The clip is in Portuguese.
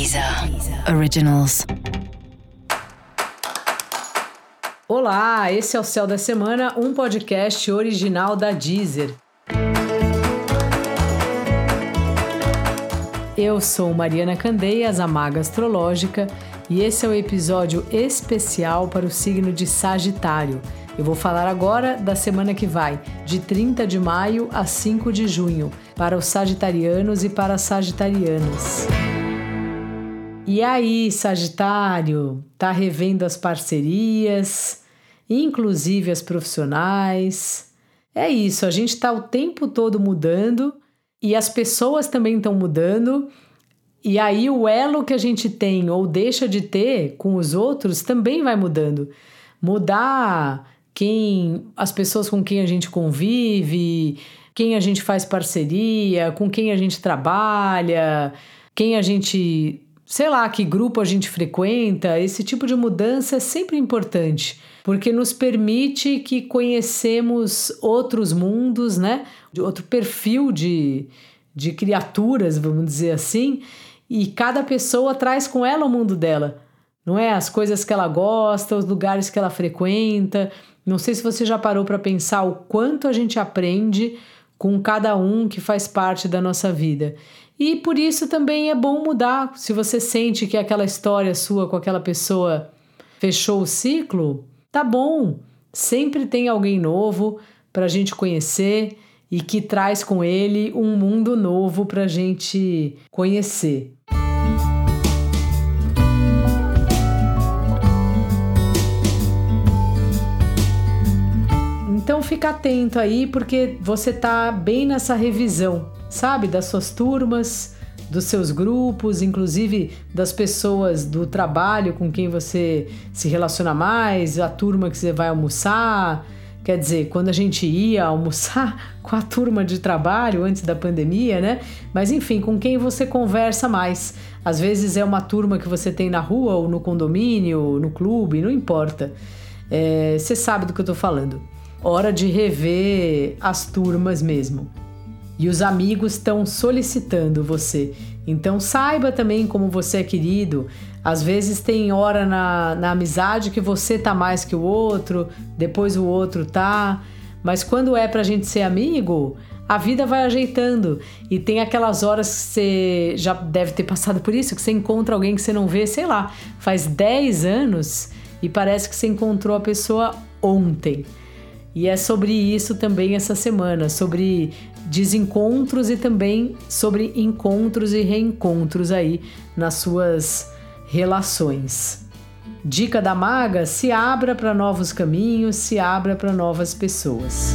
Deezer Originals. Olá, esse é o Céu da Semana, um podcast original da Deezer. Eu sou Mariana Candeias, a Maga Astrológica, e esse é o episódio especial para o signo de Sagitário. Eu vou falar agora da semana que vai, de 30 de maio a 5 de junho, para os sagitarianos e para as sagitarianas. E aí, Sagitário, tá revendo as parcerias, inclusive as profissionais? É isso, a gente tá o tempo todo mudando e as pessoas também estão mudando. E aí o elo que a gente tem ou deixa de ter com os outros também vai mudando. Mudar quem as pessoas com quem a gente convive, quem a gente faz parceria, com quem a gente trabalha, quem a gente sei lá, que grupo a gente frequenta, esse tipo de mudança é sempre importante, porque nos permite que conhecemos outros mundos, né? De outro perfil de, de criaturas, vamos dizer assim, e cada pessoa traz com ela o mundo dela, não é? As coisas que ela gosta, os lugares que ela frequenta. Não sei se você já parou para pensar o quanto a gente aprende com cada um que faz parte da nossa vida. E por isso também é bom mudar. Se você sente que aquela história sua com aquela pessoa fechou o ciclo, tá bom. Sempre tem alguém novo para a gente conhecer e que traz com ele um mundo novo para a gente conhecer. Então fica atento aí porque você tá bem nessa revisão sabe? Das suas turmas, dos seus grupos, inclusive das pessoas do trabalho com quem você se relaciona mais, a turma que você vai almoçar. Quer dizer, quando a gente ia almoçar com a turma de trabalho antes da pandemia, né? Mas enfim, com quem você conversa mais. Às vezes é uma turma que você tem na rua, ou no condomínio, no clube, não importa. É, você sabe do que eu tô falando. Hora de rever as turmas mesmo e os amigos estão solicitando você. Então saiba também como você é querido. Às vezes tem hora na, na amizade que você tá mais que o outro, depois o outro tá. Mas quando é pra gente ser amigo, a vida vai ajeitando. E tem aquelas horas que você já deve ter passado por isso, que você encontra alguém que você não vê, sei lá, faz 10 anos e parece que você encontrou a pessoa ontem. E é sobre isso também essa semana, sobre desencontros e também sobre encontros e reencontros aí nas suas relações. Dica da maga: se abra para novos caminhos, se abra para novas pessoas.